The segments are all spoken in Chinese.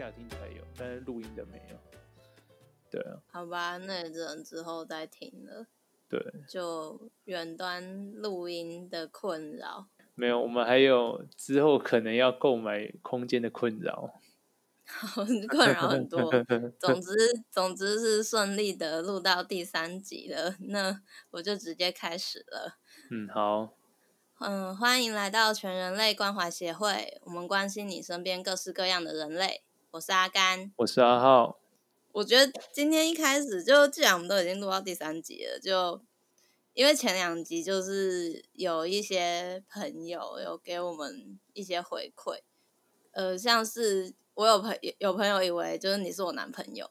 下听才有，但是录音的没有。对啊，好吧，那也只能之后再听了。对，就远端录音的困扰。没有，我们还有之后可能要购买空间的困扰。困扰很多。总之，总之是顺利的录到第三集了。那我就直接开始了。嗯，好。嗯，欢迎来到全人类关怀协会。我们关心你身边各式各样的人类。我是阿甘，我是阿浩。我觉得今天一开始就，既然我们都已经录到第三集了，就因为前两集就是有一些朋友有给我们一些回馈，呃，像是我有朋有朋友以为就是你是我男朋友，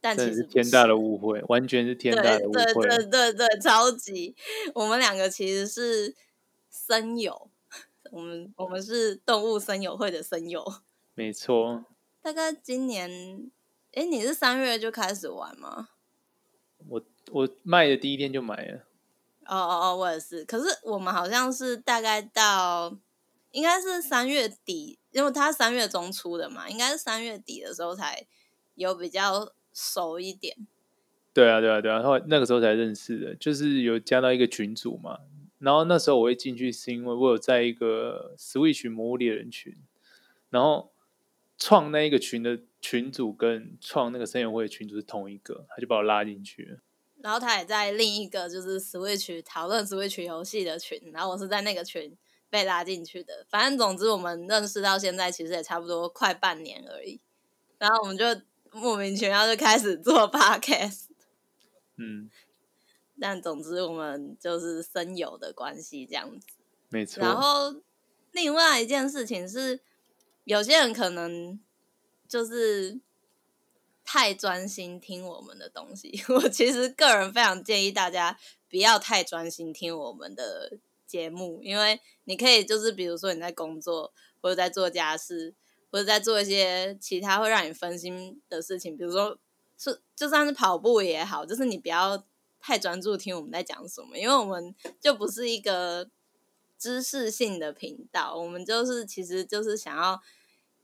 但其实是天大的误会，完全是天大的误会，对对对对对，超级，我们两个其实是森友，我们我们是动物森友会的森友，没错，大概今年。哎，你是三月就开始玩吗？我我卖的第一天就买了。哦哦哦，我也是。可是我们好像是大概到，应该是三月底，因为他三月中出的嘛，应该是三月底的时候才有比较熟一点。对啊，对啊，对啊，后来那个时候才认识的，就是有加到一个群组嘛。然后那时候我会进去，是因为我有在一个 Switch 魔物猎人群，然后创那一个群的。群主跟创那个声友会的群主是同一个，他就把我拉进去了。然后他也在另一个就是 Switch 讨论 Switch 游戏的群，然后我是在那个群被拉进去的。反正总之我们认识到现在其实也差不多快半年而已。然后我们就莫名其妙就开始做 Podcast。嗯。但总之我们就是声友的关系这样子。没错。然后另外一件事情是，有些人可能。就是太专心听我们的东西，我其实个人非常建议大家不要太专心听我们的节目，因为你可以就是比如说你在工作，或者在做家事，或者在做一些其他会让你分心的事情，比如说是就算是跑步也好，就是你不要太专注听我们在讲什么，因为我们就不是一个知识性的频道，我们就是其实就是想要。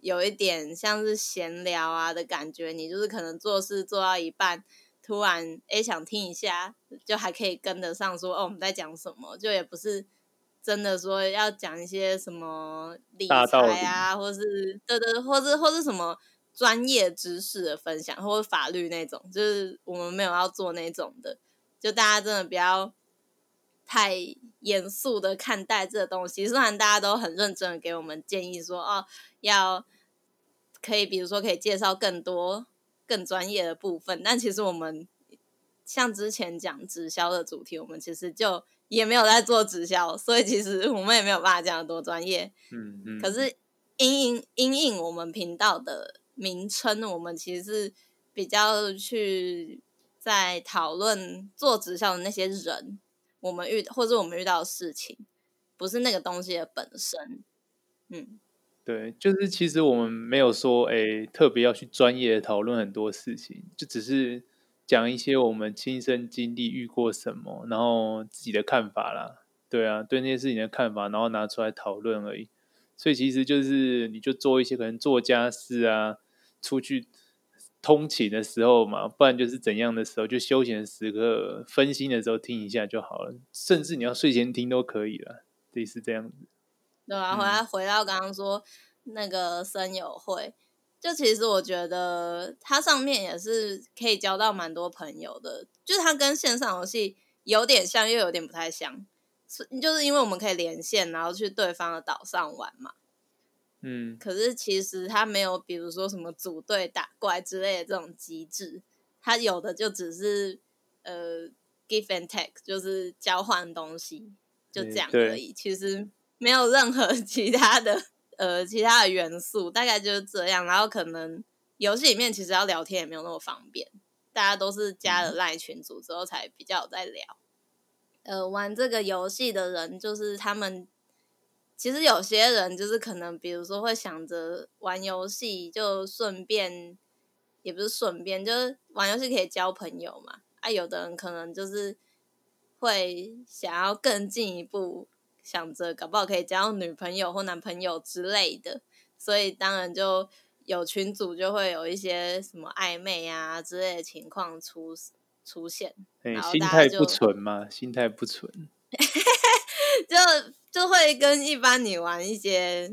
有一点像是闲聊啊的感觉，你就是可能做事做到一半，突然诶想听一下，就还可以跟得上说哦我们在讲什么，就也不是真的说要讲一些什么理财啊，或是对对，或是或是什么专业知识的分享，或者法律那种，就是我们没有要做那种的，就大家真的不要太严肃的看待这个东西，虽然大家都很认真的给我们建议说哦要。可以，比如说可以介绍更多更专业的部分，但其实我们像之前讲直销的主题，我们其实就也没有在做直销，所以其实我们也没有办法讲得多专业。嗯嗯。可是因应因应我们频道的名称，我们其实是比较去在讨论做直销的那些人，我们遇或者我们遇到的事情，不是那个东西的本身。嗯。对，就是其实我们没有说，诶，特别要去专业讨论很多事情，就只是讲一些我们亲身经历、遇过什么，然后自己的看法啦。对啊，对那些事情的看法，然后拿出来讨论而已。所以其实就是，你就做一些可能做家事啊，出去通勤的时候嘛，不然就是怎样的时候，就休闲时刻、分心的时候听一下就好了。甚至你要睡前听都可以了，类似这样子。对啊，回来回到刚刚说那个声友会，就其实我觉得它上面也是可以交到蛮多朋友的，就是它跟线上游戏有点像，又有点不太像，就是因为我们可以连线，然后去对方的岛上玩嘛。嗯。可是其实它没有，比如说什么组队打怪之类的这种机制，它有的就只是呃，give and take，就是交换东西，就这样而已。其实。没有任何 其他的呃其他的元素，大概就是这样。然后可能游戏里面其实要聊天也没有那么方便，大家都是加了赖群组之后才比较有在聊。呃，玩这个游戏的人就是他们，其实有些人就是可能比如说会想着玩游戏就顺便，也不是顺便，就是玩游戏可以交朋友嘛。啊，有的人可能就是会想要更进一步。想着搞不好可以交女朋友或男朋友之类的，所以当然就有群组就会有一些什么暧昧啊之类的情况出出现，欸、心态不纯嘛，心态不纯，就就会跟一般你玩一些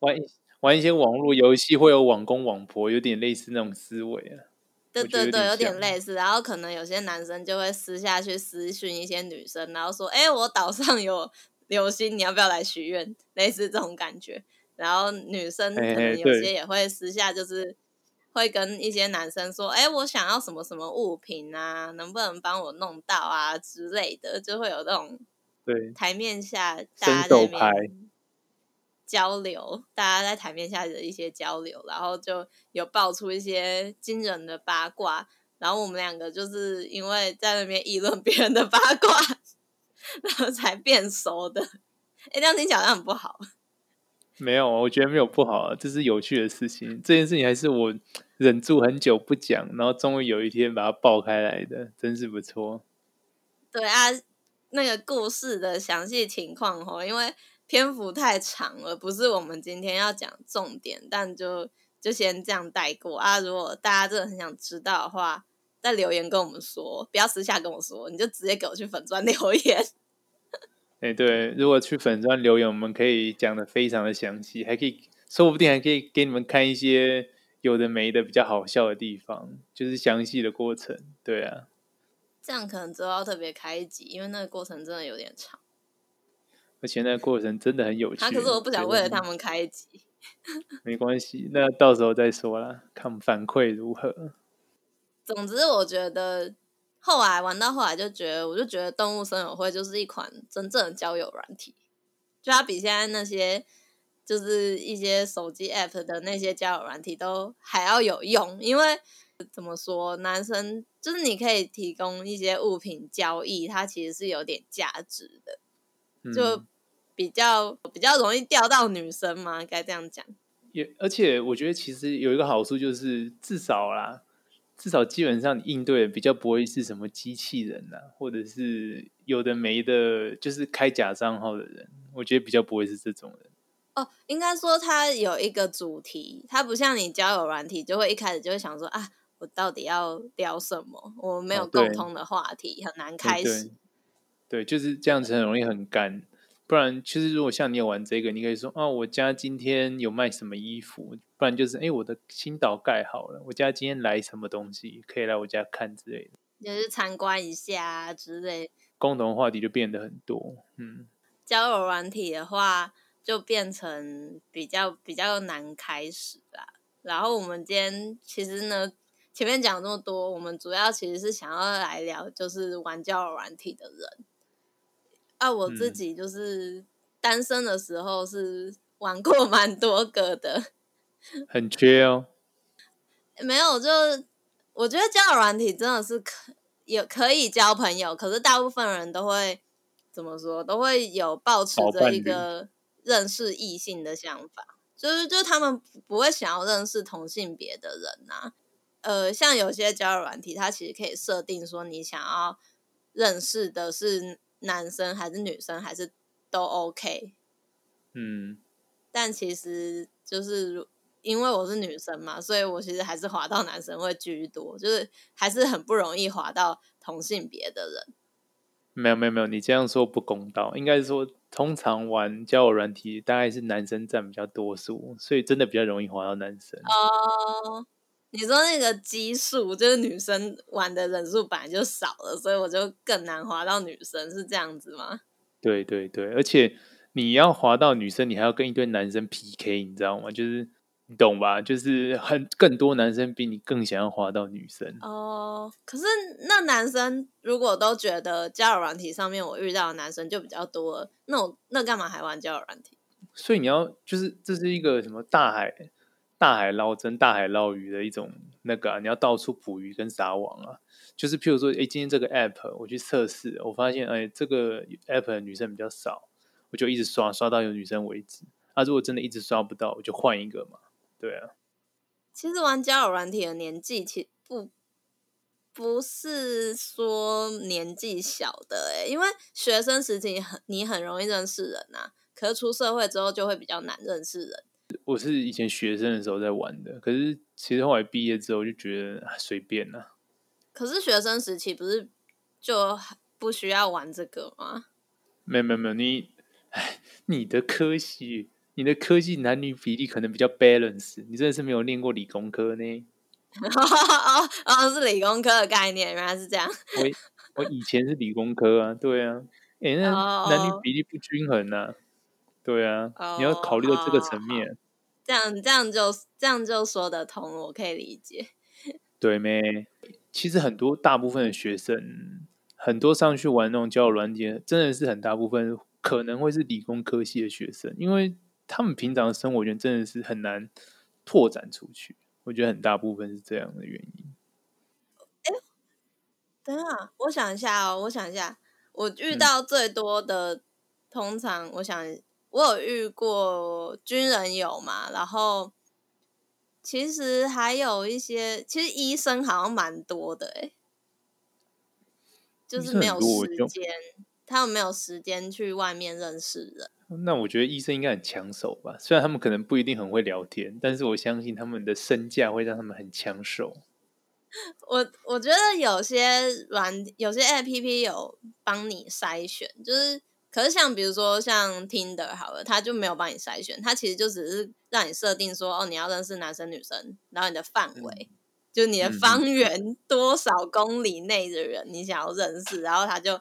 玩玩一些网络游戏，会有网公网婆，有点类似那种思维啊。对对对，有点类似。然后可能有些男生就会私下去私讯一些女生，然后说：“哎，我岛上有流星，你要不要来许愿？”类似这种感觉。然后女生可能有些也会私下就是会跟一些男生说：“哎，我想要什么什么物品啊，能不能帮我弄到啊之类的？”就会有这种对台面下大家在那边交流，大家在台面下的一些交流，然后就有爆出一些惊人的八卦。然后我们两个就是因为在那边议论别人的八卦，然后才变熟的。哎，这样听起来好像很不好。没有，我觉得没有不好，这是有趣的事情。这件事情还是我忍住很久不讲，然后终于有一天把它爆开来的，真是不错。对啊，那个故事的详细情况哦，因为篇幅太长了，不是我们今天要讲重点，但就就先这样带过啊。如果大家真的很想知道的话，再留言跟我们说，不要私下跟我说，你就直接给我去粉钻 留言。哎，对，如果去粉钻留言，我们可以讲的非常的详细，还可以，说不定还可以给你们看一些有的没的比较好笑的地方，就是详细的过程。对啊，这样可能之后要特别开一集，因为那个过程真的有点长，而且那个过程真的很有趣。他、啊、可是我不想为了他们开一集，没关系，那到时候再说啦，看反馈如何。总之，我觉得。后来玩到后来就觉得，我就觉得动物森友会就是一款真正的交友软体，就它比现在那些就是一些手机 app 的那些交友软体都还要有用，因为怎么说，男生就是你可以提供一些物品交易，它其实是有点价值的，就比较比较容易钓到女生嘛，该这样讲。也而且我觉得其实有一个好处就是至少啦。至少基本上你应对的比较不会是什么机器人呐、啊，或者是有的没的，就是开假账号的人，我觉得比较不会是这种人。哦，应该说他有一个主题，他不像你交友软体，就会一开始就会想说啊，我到底要聊什么？我们没有共同的话题，哦、很难开始对。对，就是这样子，很容易很干。不然，其实如果像你有玩这个，你可以说啊，我家今天有卖什么衣服，不然就是哎，我的新岛盖好了，我家今天来什么东西，可以来我家看之类的，就是参观一下之类。共同话题就变得很多，嗯。交友软体的话，就变成比较比较难开始啦。然后我们今天其实呢，前面讲这么多，我们主要其实是想要来聊，就是玩交友软体的人。啊，我自己就是单身的时候是玩过蛮多个的，很缺哦。没有，就我觉得交友软体真的是可也可以交朋友，可是大部分人都会怎么说，都会有抱持着一个认识异性的想法，就是就是他们不会想要认识同性别的人呐。呃，像有些交友软体，它其实可以设定说你想要认识的是。男生还是女生还是都 OK，嗯，但其实就是因为我是女生嘛，所以我其实还是滑到男生会居多，就是还是很不容易滑到同性别的人。没有没有没有，你这样说不公道，应该是说通常玩交友软体大概是男生占比较多数，所以真的比较容易滑到男生。哦。你说那个基数，就是女生玩的人数本来就少了，所以我就更难滑到女生，是这样子吗？对对对，而且你要滑到女生，你还要跟一堆男生 PK，你知道吗？就是你懂吧？就是很更多男生比你更想要滑到女生。哦，可是那男生如果都觉得交友软体上面我遇到的男生就比较多了，那我那干嘛还玩交友软体？所以你要就是这是一个什么大海？大海捞针、大海捞鱼的一种那个、啊，你要到处捕鱼跟撒网啊。就是譬如说，哎，今天这个 app 我去测试，我发现哎，这个 app 的女生比较少，我就一直刷刷到有女生为止。啊，如果真的一直刷不到，我就换一个嘛。对啊。其实玩交友软体的年纪，其不不是说年纪小的哎，因为学生时期很你很容易认识人呐、啊，可是出社会之后就会比较难认识人。我是以前学生的时候在玩的，可是其实后来毕业之后就觉得随便了。可是学生时期不是就不需要玩这个吗？没有没有没有，你哎，你的科系，你的科技男女比例可能比较 balance，你真的是没有念过理工科呢。哦哦，是理工科的概念，原来是这样。我 我以前是理工科啊，对啊，哎，那男女比例不均衡啊，对啊，你要考虑到这个层面。这样这样就这样就说得通，我可以理解。对没？其实很多大部分的学生，很多上去玩那种交友软件，真的是很大部分可能会是理工科系的学生，因为他们平常的生活圈真的是很难拓展出去。我觉得很大部分是这样的原因。哎，等下，我想一下哦，我想一下，我遇到最多的，嗯、通常我想我有遇过军人有嘛，然后其实还有一些，其实医生好像蛮多的，哎，就是没有时间，他们没有时间去外面认识人。那我觉得医生应该很抢手吧？虽然他们可能不一定很会聊天，但是我相信他们的身价会让他们很抢手。我我觉得有些软有些 APP 有帮你筛选，就是可是像比如说像 Tinder 好了，他就没有帮你筛选，他其实就只是让你设定说哦，你要认识男生女生，然后你的范围、嗯、就你的方圆多少公里内的人你想要认识，然后他就。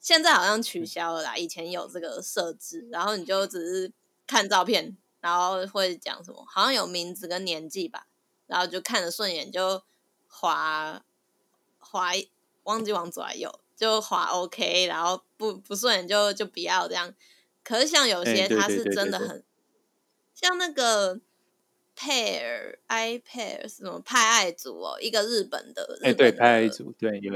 现在好像取消了啦，以前有这个设置，然后你就只是看照片，然后会讲什么，好像有名字跟年纪吧，然后就看着顺眼就滑滑，忘记往左还右就滑 OK，然后不不顺眼就就不要这样。可是像有些他是真的很像那个 Pair iPair 什么派爱组哦，一个日本的，哎对派爱组对有。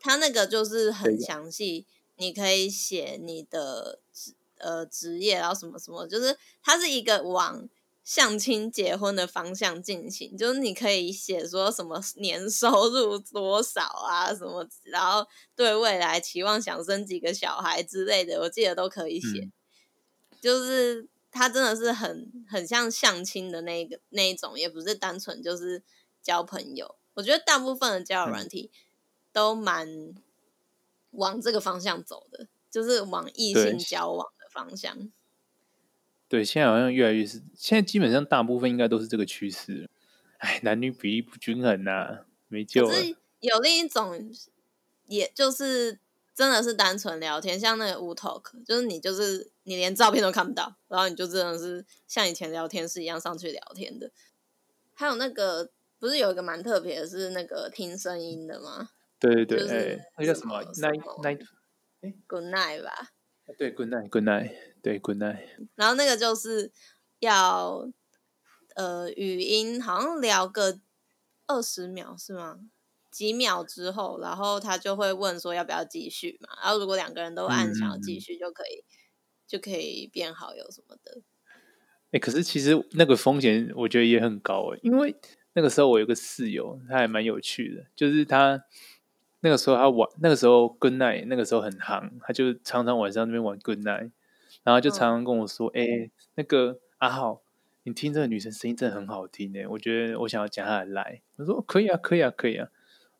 他那个就是很详细，你可以写你的职呃职业，然后什么什么，就是它是一个往相亲结婚的方向进行，就是你可以写说什么年收入多少啊，什么，然后对未来期望想生几个小孩之类的，我记得都可以写。嗯、就是它真的是很很像相亲的那个那一种，也不是单纯就是交朋友。我觉得大部分的交友软体。嗯都蛮往这个方向走的，就是往异性交往的方向。对，现在好像越来越是，现在基本上大部分应该都是这个趋势。哎，男女比例不均衡呐、啊，没救了。是有另一种，也就是真的是单纯聊天，像那个无 talk，就是你就是你连照片都看不到，然后你就真的是像以前聊天室一样上去聊天的。还有那个不是有一个蛮特别的，是那个听声音的吗？对对对，哎，那叫什么？Night Night，哎，Good Night 吧。对，Good Night，Good Night，对，Good Night。然后那个就是要呃语音，好像聊个二十秒是吗？几秒之后，然后他就会问说要不要继续嘛。然后如果两个人都按想要继续，就可以、嗯、就可以变好友什么的。哎，可是其实那个风险我觉得也很高哎，因为那个时候我有个室友，他还蛮有趣的，就是他。那个时候他玩，那个时候 Good Night，那个时候很行，他就常常晚上那边玩 Good Night，然后就常常跟我说：“哎、嗯欸，那个阿浩，你听这个女生声音真的很好听诶，我觉得我想要加她来。”我说：“可以啊，可以啊，可以啊。”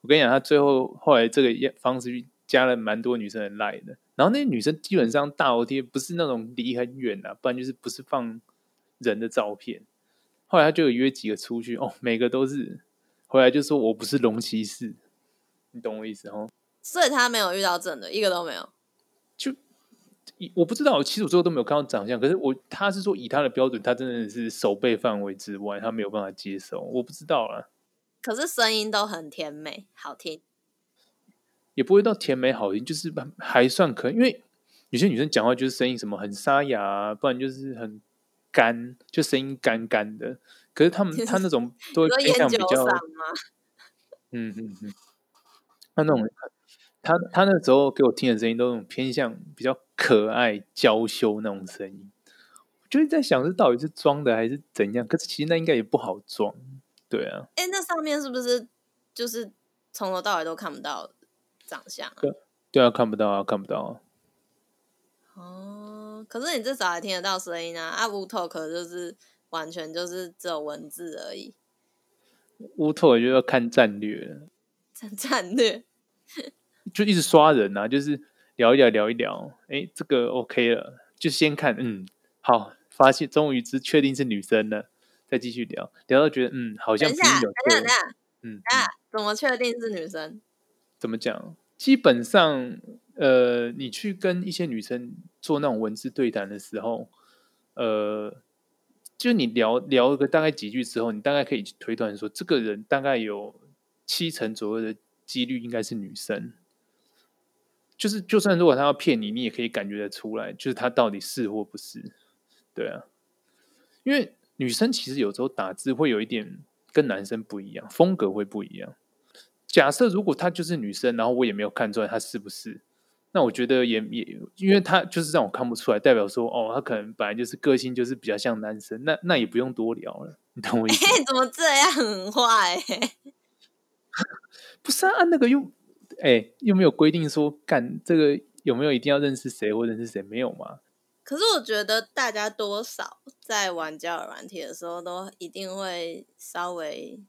我跟你讲，他最后后来这个方式加了蛮多女生的来的，然后那些女生基本上大头贴不是那种离很远啊，不然就是不是放人的照片。后来他就有约几个出去，哦，每个都是回来就说我不是龙骑士。你懂我意思哦？所以他没有遇到正的，一个都没有。就我不知道，其实我最后都没有看到长相。可是我他是说，以他的标准，他真的是手背范围之外，他没有办法接受。我不知道啊。可是声音都很甜美，好听。也不会到甜美好听，就是还算可以。因为有些女生讲话就是声音什么很沙哑啊，不然就是很干，就声音干干的。可是他们他那种都会偏向比较，嗯嗯嗯。他那种，他他那时候给我听的声音，都是那种偏向比较可爱娇羞那种声音，我就是在想，这到底是装的还是怎样？可是其实那应该也不好装，对啊。哎、欸，那上面是不是就是从头到尾都看不到长相啊？对，对啊，看不到啊，看不到啊。哦，可是你至少还听得到声音啊！啊，无 talk 就是完全就是只有文字而已。乌托就要看战略了，战 战略 就一直刷人啊，就是聊一聊聊一聊，哎，这个 OK 了，就先看，嗯，好，发现终于是确定是女生了，再继续聊，聊到觉得嗯，好像等一下，等一下，等一下，嗯，啊，怎么确定是女生？怎么讲？基本上，呃，你去跟一些女生做那种文字对谈的时候，呃。就你聊聊个大概几句之后，你大概可以推断说，这个人大概有七成左右的几率应该是女生。就是，就算如果他要骗你，你也可以感觉得出来，就是他到底是或不是。对啊，因为女生其实有时候打字会有一点跟男生不一样，风格会不一样。假设如果她就是女生，然后我也没有看出来她是不是。那我觉得也也，因为他就是让我看不出来，代表说哦，他可能本来就是个性就是比较像男生，那那也不用多聊了，你懂我意思？怎么这样很坏、不是啊，那个又哎、欸、又没有规定说干这个有没有一定要认识谁或认识谁没有吗？可是我觉得大家多少在玩交友软体的时候，都一定会稍微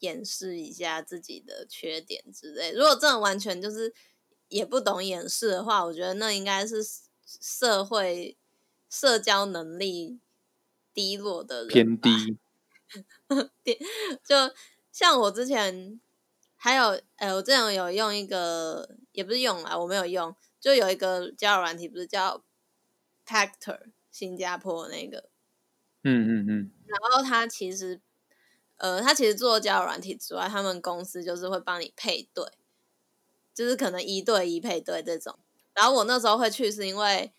掩饰一下自己的缺点之类。如果真的完全就是。也不懂掩饰的话，我觉得那应该是社会社交能力低落的人偏低。就像我之前还有，哎、欸，我之前有用一个，也不是用啊，我没有用，就有一个交友软体，不是叫 Pactor，新加坡那个。嗯嗯嗯。然后他其实，呃，他其实做交友软体之外，他们公司就是会帮你配对。就是可能一对一配对这种，然后我那时候会去是因为，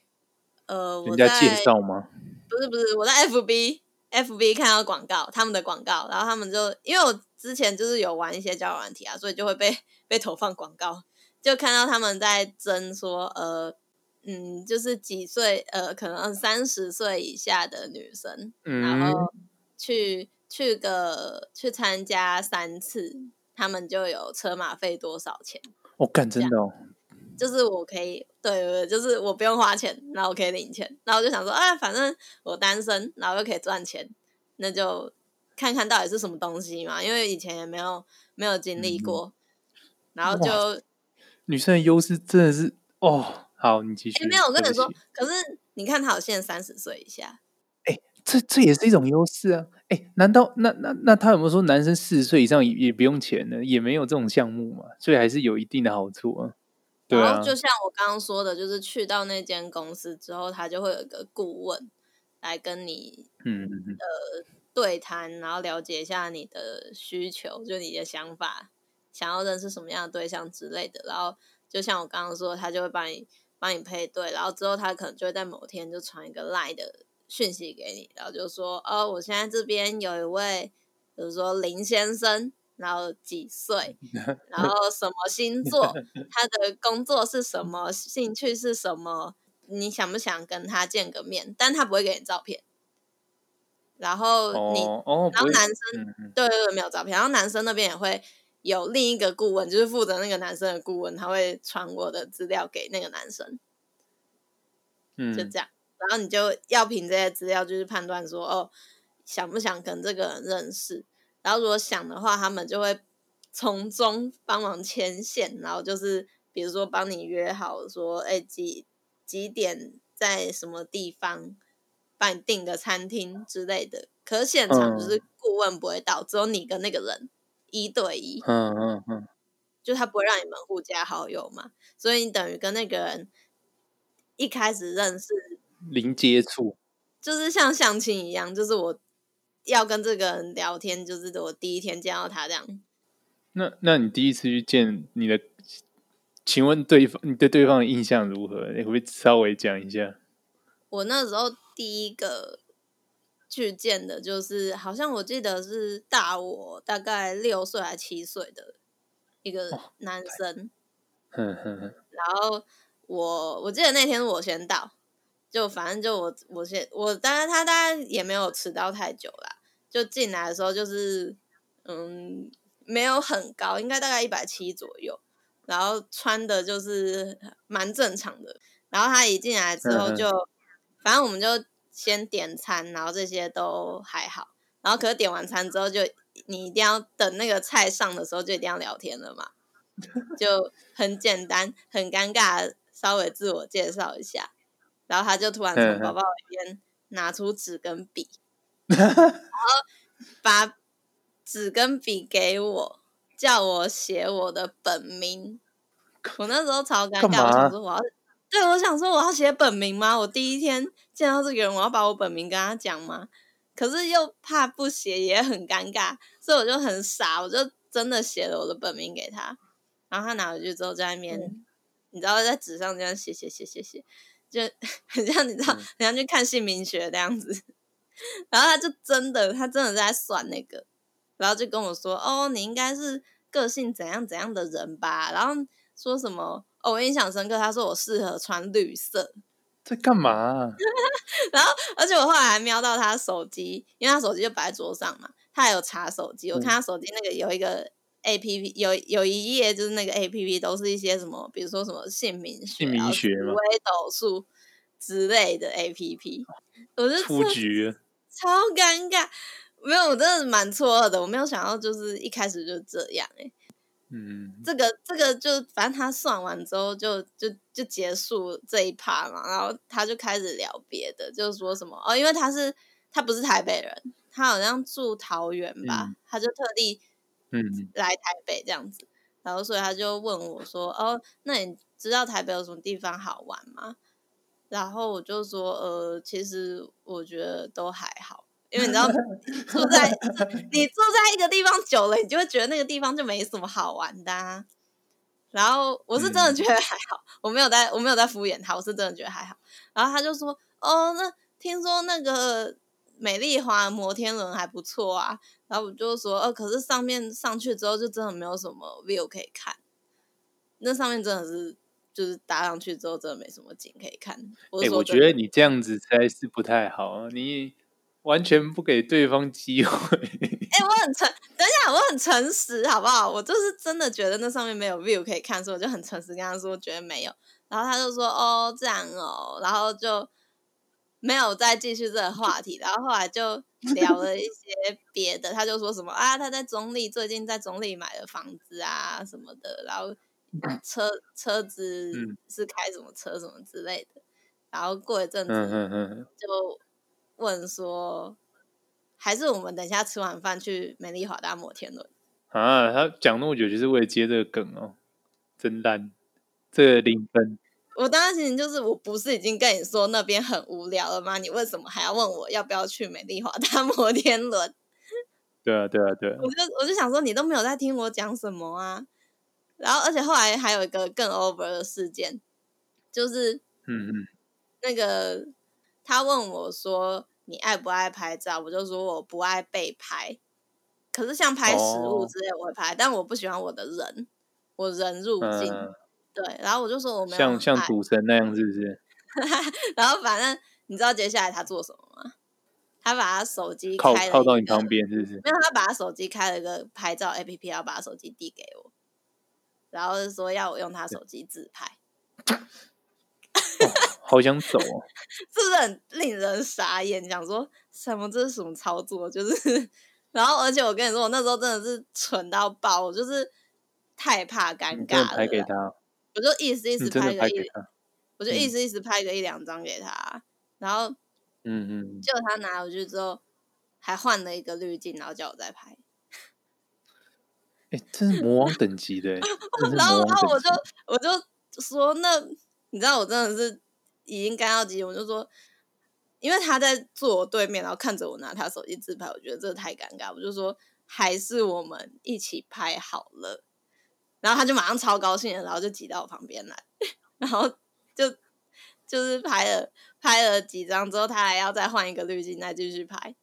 呃，我在介绍吗？不是不是，我在 FB FB 看到广告，他们的广告，然后他们就因为我之前就是有玩一些交友软体啊，所以就会被被投放广告，就看到他们在争说，呃，嗯，就是几岁，呃，可能三十岁以下的女生，嗯、然后去去个去参加三次，他们就有车马费多少钱。我干、哦，真的哦，就是我可以，对对对，就是我不用花钱，然后我可以领钱，然后我就想说，啊，反正我单身，然后又可以赚钱，那就看看到底是什么东西嘛，因为以前也没有没有经历过，嗯、然后就女生的优势真的是哦，好，你继续。没有，我跟你说，可是你看，他有现在三十岁以下。哎这这也是一种优势啊！哎，难道那那那他有没有说男生四十岁以上也也不用钱呢？也没有这种项目嘛，所以还是有一定的好处啊。对啊，然后就像我刚刚说的，就是去到那间公司之后，他就会有一个顾问来跟你嗯呃对谈，然后了解一下你的需求，就你的想法，想要认识什么样的对象之类的。然后就像我刚刚说，他就会帮你帮你配对，然后之后他可能就会在某天就传一个 line 的。讯息给你，然后就说哦，我现在这边有一位，比如说林先生，然后几岁，然后什么星座，他的工作是什么，兴趣是什么，你想不想跟他见个面？但他不会给你照片。然后你，哦哦、然后男生，嗯、对对对，没有照片。然后男生那边也会有另一个顾问，就是负责那个男生的顾问，他会传我的资料给那个男生。嗯，就这样。然后你就要凭这些资料，就是判断说，哦，想不想跟这个人认识？然后如果想的话，他们就会从中帮忙牵线，然后就是比如说帮你约好说，哎，几几点在什么地方帮你订个餐厅之类的。可是现场就是顾问不会到，嗯、只有你跟那个人一对一。嗯嗯嗯，就他不会让你们互加好友嘛，所以你等于跟那个人一开始认识。零接触，就是像相亲一样，就是我要跟这个人聊天，就是我第一天见到他这样。那，那你第一次去见你的，请问对方，你对对方的印象如何？你会不会稍微讲一下？我那时候第一个去见的，就是好像我记得是大我大概六岁还七岁的一个男生。然后我我记得那天我先到。就反正就我我先我当然他大概也没有迟到太久啦，就进来的时候就是嗯没有很高，应该大概一百七左右，然后穿的就是蛮正常的，然后他一进来之后就、反正我们就先点餐，然后这些都还好，然后可是点完餐之后就你一定要等那个菜上的时候就一定要聊天了嘛，就很简单很尴尬，稍微自我介绍一下，然后他就突然从包包里边拿出纸跟笔，然后把纸跟笔给我，叫我写我的本名，我那时候超尴尬，我想说我要。对，我想说我要写本名吗？我第一天见到这个人，我要把我本名跟他讲吗？可是又怕不写也很尴尬，所以我就很傻，我就真的写了我的本名给他。然后他拿回去之后，在那边，嗯、你知道，在纸上这样写写写写写，就 很像你知道，很像去看姓名学这样子。然后他就真的，他真的在算那个，然后就跟我说：“哦，你应该是个性怎样怎样的人吧？”然后说什么？哦，我印象深刻，他说我适合穿绿色，在干嘛啊？然后，而且我后来还瞄到他手机，因为他手机就摆在桌上嘛，他还有查手机。我看他手机那个有一个 A P P，有有一页就是那个 A P P 都是一些什么，比如说什么姓名学、姓名学、紫微斗数之类的 A P P，我就出局，超尴尬。没有，我真的蛮错愕的，我没有想到就是一开始就这样哎、欸。嗯，这个这个就反正他算完之后就就就结束这一趴嘛，然后他就开始聊别的，就是说什么哦，因为他是他不是台北人，他好像住桃园吧，嗯、他就特地嗯来台北这样子，嗯、然后所以他就问我说哦，那你知道台北有什么地方好玩吗？然后我就说呃，其实我觉得都还好。因为你知道，住在你住在一个地方久了，你就会觉得那个地方就没什么好玩的啊。然后我是真的觉得还好，我没有在，我没有在敷衍他，我是真的觉得还好。然后他就说：“哦，那听说那个美丽华摩天轮还不错啊。”然后我就说：“哦，可是上面上去之后就真的没有什么 view 可以看，那上面真的是就是搭上去之后真的没什么景可以看。”哎，我觉得你这样子实在是不太好，你。完全不给对方机会。哎、欸，我很诚，等一下，我很诚实，好不好？我就是真的觉得那上面没有 view 可以看，所以我就很诚实跟他说，我觉得没有。然后他就说，哦，这样哦，然后就没有再继续这个话题。然后后来就聊了一些别的，他就说什么啊，他在中立最近在中立买了房子啊什么的，然后车车子是开什么车什么之类的。然后过一阵子就。问说，还是我们等一下吃完饭去美丽华大摩天轮啊？他讲那么久就是为了接这个梗哦，真烂，这个零分。我当时心情就是，我不是已经跟你说那边很无聊了吗？你为什么还要问我要不要去美丽华大摩天轮？对啊，对啊，对啊。我就我就想说，你都没有在听我讲什么啊？然后，而且后来还有一个更 over 的事件，就是嗯嗯，那个。他问我说：“你爱不爱拍照？”我就说：“我不爱被拍，可是像拍食物之类我会拍，哦、但我不喜欢我的人，我人入镜。嗯”对，然后我就说我没有像像赌神那样，是不是？然后反正你知道接下来他做什么吗？他把他手机靠靠到你旁边，是不是？没有，他把他手机开了一个拍照 APP，然后把他手机递给我，然后说要我用他手机自拍。好想走哦，是不是很令人傻眼？想说什么？这是什么操作？就是，然后而且我跟你说，我那时候真的是蠢到爆，我就是太怕尴尬了。拍给他，我就意思意思拍个一，我就意思意思拍个一两张给他，然后，嗯嗯，结果他拿回去之后，还换了一个滤镜，然后叫我再拍。哎，这是魔王等级的，然后然后我就我就说，那你知道我真的是。已经干到极，我就说，因为他在坐我对面，然后看着我拿他手机自拍，我觉得这太尴尬，我就说还是我们一起拍好了。然后他就马上超高兴的，然后就挤到我旁边来，然后就就是拍了拍了几张之后，他还要再换一个滤镜再继续拍。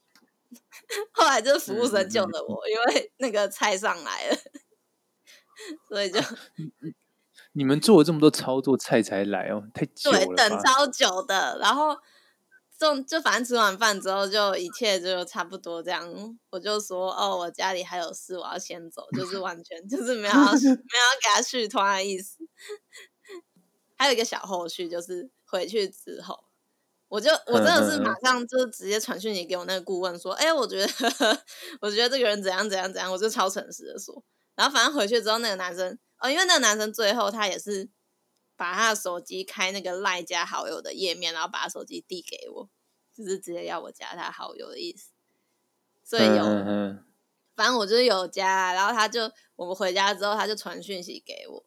后来就是服务生救了我，因为那个菜上来了，所以就。你们做了这么多操作，菜才来哦，太久了。对，等超久的。然后，就就反正吃完饭之后，就一切就差不多这样。我就说，哦，我家里还有事，我要先走，就是完全 就是没有没有 要给他续团的意思。还有一个小后续，就是回去之后，我就我真的是马上就直接传讯息给我那个顾问说，哎、欸，我觉得 我觉得这个人怎样怎样怎样，我就超诚实的说。然后反正回去之后，那个男生哦，因为那个男生最后他也是把他的手机开那个赖加好友的页面，然后把他手机递给我，就是直接要我加他好友的意思。所以有，反正我就是有加，然后他就我们回家之后，他就传讯息给我。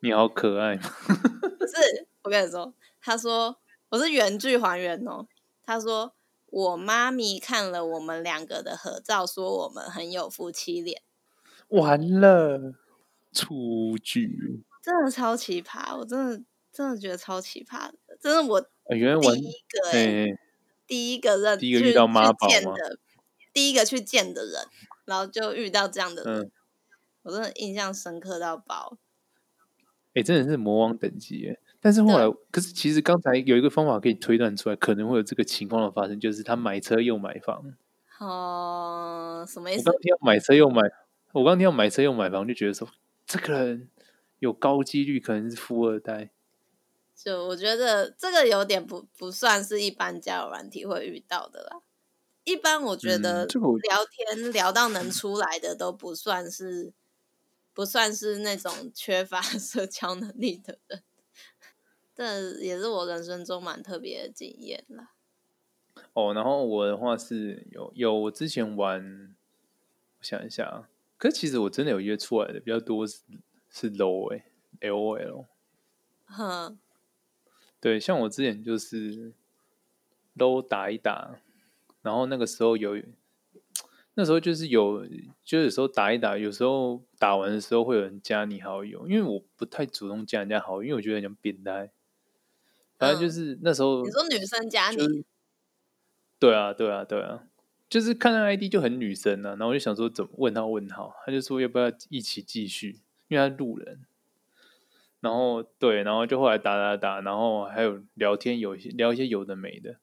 你好可爱。不是，我跟你说，他说我是原句还原哦。他说我妈咪看了我们两个的合照，说我们很有夫妻脸。完了，出局，真的超奇葩！我真的真的觉得超奇葩的，真的我第一个、欸欸、第一个认第一个遇到妈宝的，第一个去见的人，然后就遇到这样的人，嗯、我真的印象深刻到爆。哎、欸，真的是魔王等级耶！但是后来，可是其实刚才有一个方法可以推断出来，可能会有这个情况的发生，就是他买车又买房。哦，什么意思？我刚听到买车又买。我刚听到买车又买房，就觉得说这个人有高几率可能是富二代。就我觉得这个有点不不算是一般交友软体会遇到的啦。一般我觉得聊天聊到能出来的都不算是不算是那种缺乏 社交能力的人。这也是我人生中蛮特别的经验啦。哦，然后我的话是有有我之前玩，我想一下啊。可是其实我真的有约出来的比较多是是 low 哎、欸、L O L，哼，对，像我之前就是 low 打一打，然后那个时候有，那时候就是有，就有时候打一打，有时候打完的时候会有人加你好友，因为我不太主动加人家好友，因为我觉得人家变态。反正就是那时候，你说女生加你，对啊，对啊，对啊。就是看到 ID 就很女生啊，然后我就想说怎么问他问号，他就说要不要一起继续，因为他路人。然后对，然后就后来打打打，然后还有聊天，有一些聊一些有的没的。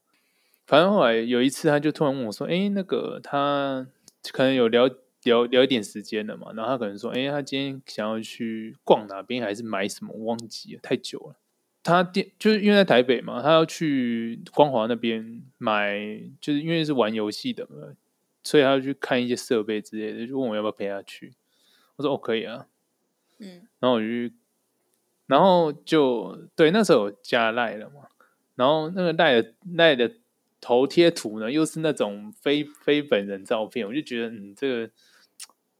反正后来有一次，他就突然问我说：“哎，那个他可能有聊聊聊一点时间了嘛？”然后他可能说：“哎，他今天想要去逛哪边，还是买什么？忘记了，太久了。”他店就是因为在台北嘛，他要去光华那边买，就是因为是玩游戏的嘛，所以他要去看一些设备之类的，就问我要不要陪他去。我说哦，可以啊，嗯，然后我就去，然后就对，那时候有加赖了嘛，然后那个赖的赖的头贴图呢，又是那种非非本人照片，我就觉得嗯，这个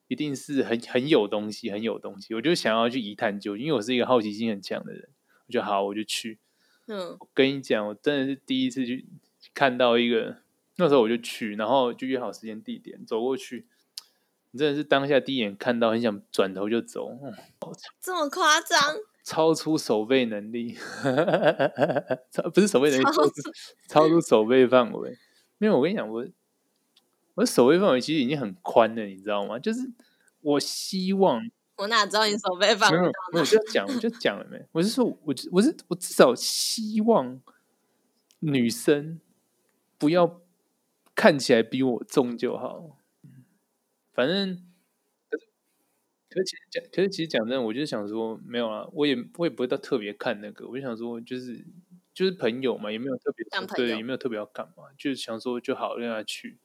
一定是很很有东西，很有东西，我就想要去一探究竟，因为我是一个好奇心很强的人。我就好，我就去。嗯，我跟你讲，我真的是第一次去看到一个，那时候我就去，然后就约好时间地点，走过去，你真的是当下第一眼看到，很想转头就走。嗯、这么夸张？超出守备 能力，超不是守备能力，超出，超出守备范围。因为我跟你讲，我我的守备范围其实已经很宽了，你知道吗？就是我希望。我哪知道你手被放？没有，没有，就讲，我就讲了没。我是说，我我是我至少希望女生不要看起来比我重就好。反正，可是其实讲，可是其实讲真的，我就想说，没有啊，我也我也不会到特别看那个。我就想说，就是就是朋友嘛，也没有特别对，也没有特别要干嘛，就是想说就好让他去，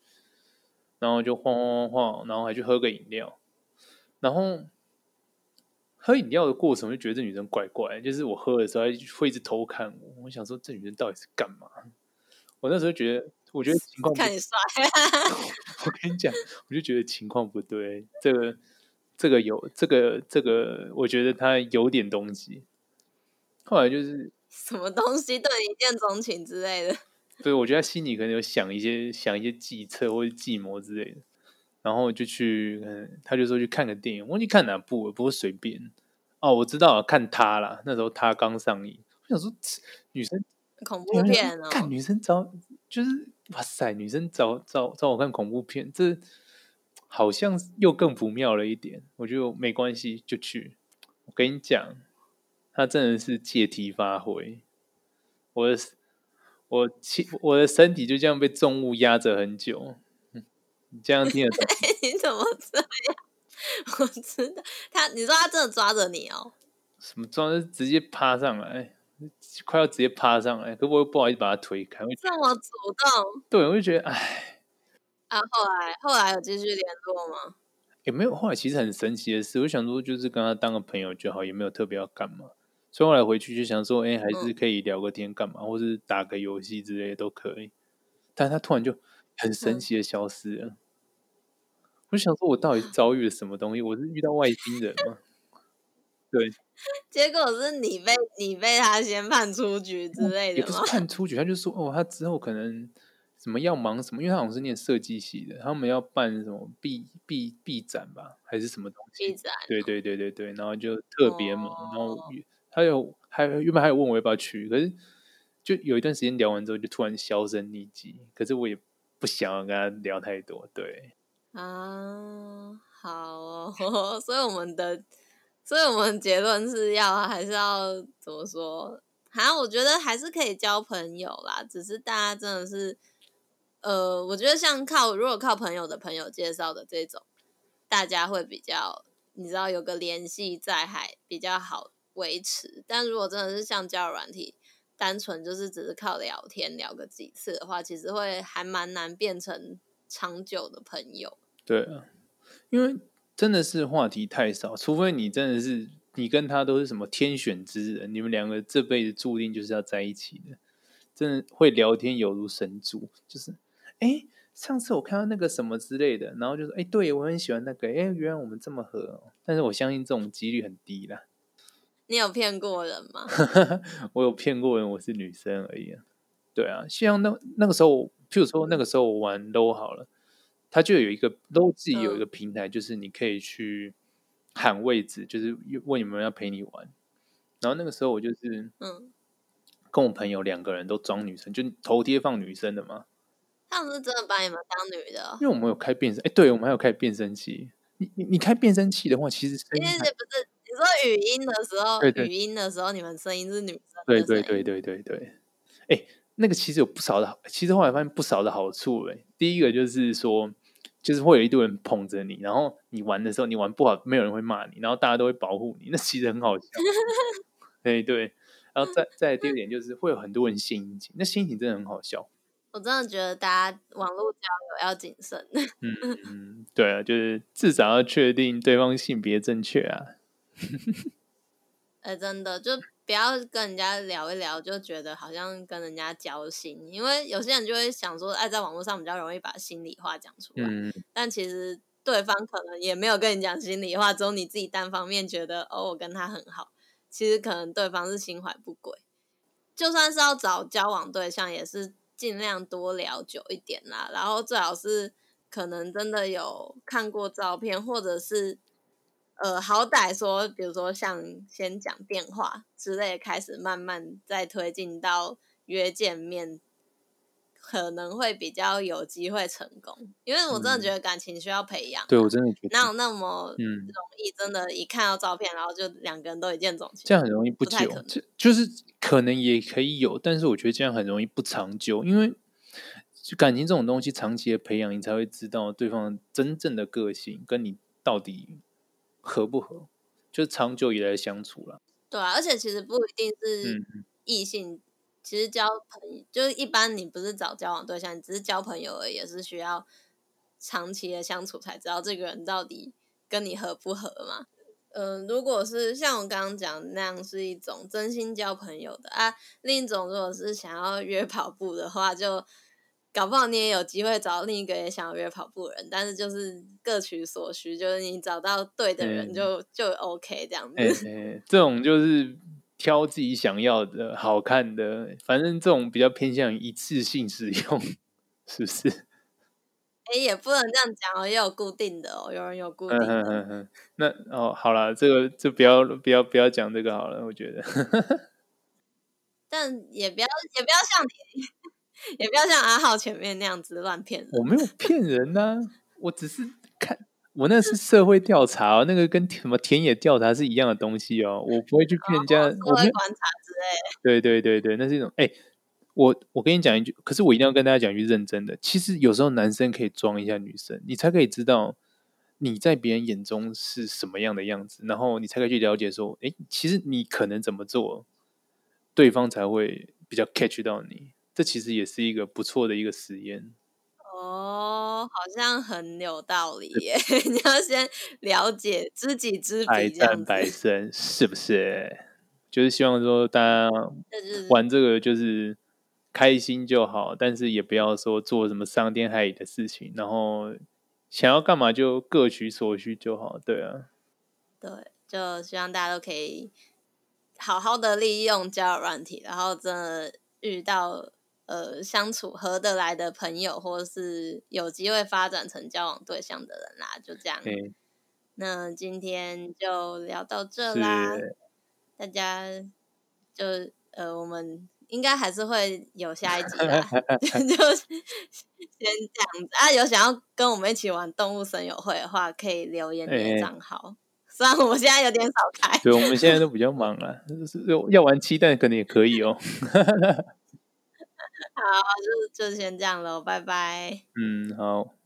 然后就晃晃晃晃，然后还去喝个饮料，然后。喝饮料的过程，我就觉得这女生怪怪，就是我喝的时候会一直偷看我。我想说，这女生到底是干嘛？我那时候觉得，我觉得情况看你帅。我跟你讲，我就觉得情况不对。这个，这个有这个这个，我觉得他有点东西。后来就是什么东西对你一见钟情之类的。对，我觉得他心里可能有想一些想一些计策或者计谋之类的。然后就去，嗯，他就说去看个电影，我忘记看哪部，不过随便。哦，我知道了，看他啦。那时候他刚上映，我想说，女生恐怖片哦，看女生找就是哇塞，女生找找找我看恐怖片，这好像又更不妙了一点。我就没关系，就去。我跟你讲，他真的是借题发挥，我的我我的身体就这样被重物压着很久。你这样听得懂？你怎么这样？我知道他，你说他真的抓着你哦？什么抓？直接趴上来，快要直接趴上来，可我又不好意思把他推开。这么主动？对，我就觉得哎。啊，后来后来有继续联络吗？也没有。后来其实很神奇的是，我想说就是跟他当个朋友就好，也没有特别要干嘛。所以后来回去就想说，哎，还是可以聊个天干嘛，嗯、或是打个游戏之类的都可以。但他突然就很神奇的消失了。嗯、我就想说，我到底遭遇了什么东西？我是遇到外星人吗？对。结果是你被你被他先判出局之类的吗？也不是判出局，他就说哦，他之后可能什么要忙什么，因为他好像是念设计系的，他们要办什么毕毕毕展吧，还是什么东西？毕展。对对对对对，然后就特别忙，哦、然后他有还原本还有问我要不要去，可是就有一段时间聊完之后，就突然销声匿迹。可是我也不想要跟他聊太多，对。啊，好哦，所以我们的。所以，我们结论是要还是要怎么说？好像我觉得还是可以交朋友啦，只是大家真的是，呃，我觉得像靠如果靠朋友的朋友介绍的这种，大家会比较，你知道有个联系在，还比较好维持。但如果真的是像交友软体，单纯就是只是靠聊天聊个几次的话，其实会还蛮难变成长久的朋友。对啊，因为。真的是话题太少，除非你真的是你跟他都是什么天选之人，你们两个这辈子注定就是要在一起的。真的会聊天犹如神助，就是哎，上次我看到那个什么之类的，然后就说哎，对我很喜欢那个，哎，原来我们这么合哦。但是我相信这种几率很低啦。你有骗过人吗？我有骗过人，我是女生而已啊。对啊，像那那个时候，譬如说那个时候我玩 LOL 好了。他就有一个，LOL 自己有一个平台，就是你可以去喊位置，就是问有没有人要陪你玩。然后那个时候我就是，嗯，跟我朋友两个人都装女生，就头贴放女生的嘛。他们是真的把你们当女的？因为我们有开变声，哎，对，我们还有开变声器。你你你开变声器的话，其实声音其实不是你说语音的时候，对对语音的时候，你们声音是女生。对对对对对对，哎，那个其实有不少的，其实后来发现不少的好处。哎，第一个就是说。就是会有一堆人捧着你，然后你玩的时候，你玩不好，没有人会骂你，然后大家都会保护你，那其实很好笑。对对，然后再再第二点就是会有很多人献殷勤，那心情真的很好笑。我真的觉得大家网络交友要谨慎。嗯嗯，对啊，就是至少要确定对方性别正确啊。哎、欸，真的就。不要跟人家聊一聊，就觉得好像跟人家交心，因为有些人就会想说，哎，在网络上比较容易把心里话讲出来，嗯、但其实对方可能也没有跟你讲心里话，只有你自己单方面觉得，哦，我跟他很好，其实可能对方是心怀不轨。就算是要找交往对象，也是尽量多聊久一点啦，然后最好是可能真的有看过照片，或者是。呃，好歹说，比如说像先讲电话之类，开始慢慢再推进到约见面，可能会比较有机会成功。因为我真的觉得感情需要培养，对我真的觉得哪有那么容易？真的，一看到照片，然后就两个人都一见钟情，这样很容易不久。不就就是可能也可以有，但是我觉得这样很容易不长久。因为就感情这种东西，长期的培养，你才会知道对方真正的个性，跟你到底。合不合，就是长久以来的相处了。对啊，而且其实不一定是异性，嗯、其实交朋友就是一般你不是找交往对象，你只是交朋友而已，也是需要长期的相处才知道这个人到底跟你合不合嘛。嗯、呃，如果是像我刚刚讲那样是一种真心交朋友的啊，另一种如果是想要约跑步的话就。搞不好你也有机会找到另一个也想要约跑步的人，但是就是各取所需，就是你找到对的人就、欸、就 OK 这样子。欸欸、这种就是挑自己想要的、好看的，反正这种比较偏向于一次性使用，是不是？哎、欸，也不能这样讲哦，也有固定的哦，有人有固定的。嗯嗯嗯，那哦，好了，这个就不要不要不要讲这个好了，我觉得。但也不要也不要像你。也不要像阿浩前面那样子乱骗人。我没有 骗人呐、啊，我只是看我那是社会调查哦，那个跟什么田野调查是一样的东西哦。我不会去骗人家，哦、我会观察之类。对对对对，那是一种哎，我我跟你讲一句，可是我一定要跟大家讲一句认真的。其实有时候男生可以装一下女生，你才可以知道你在别人眼中是什么样的样子，然后你才可以去了解说，哎，其实你可能怎么做。对方才会比较 catch 到你。这其实也是一个不错的一个实验。哦，好像很有道理耶！你要先了解知己知彼，百战百胜是不是？就是希望说大家玩这个就是开心就好，但是也不要说做什么伤天害理的事情。然后想要干嘛就各取所需就好。对啊，对，就希望大家都可以好好的利用交友软体，然后真的遇到。呃，相处合得来的朋友，或是有机会发展成交往对象的人啦，就这样。Okay. 那今天就聊到这啦，大家就呃，我们应该还是会有下一集啦，就先这样子啊。有想要跟我们一起玩动物森友会的话，可以留言你的账号。欸、虽然我现在有点少开，对，我们现在都比较忙 了，要玩鸡蛋可能也可以哦。好，就就先这样喽，拜拜。嗯，好。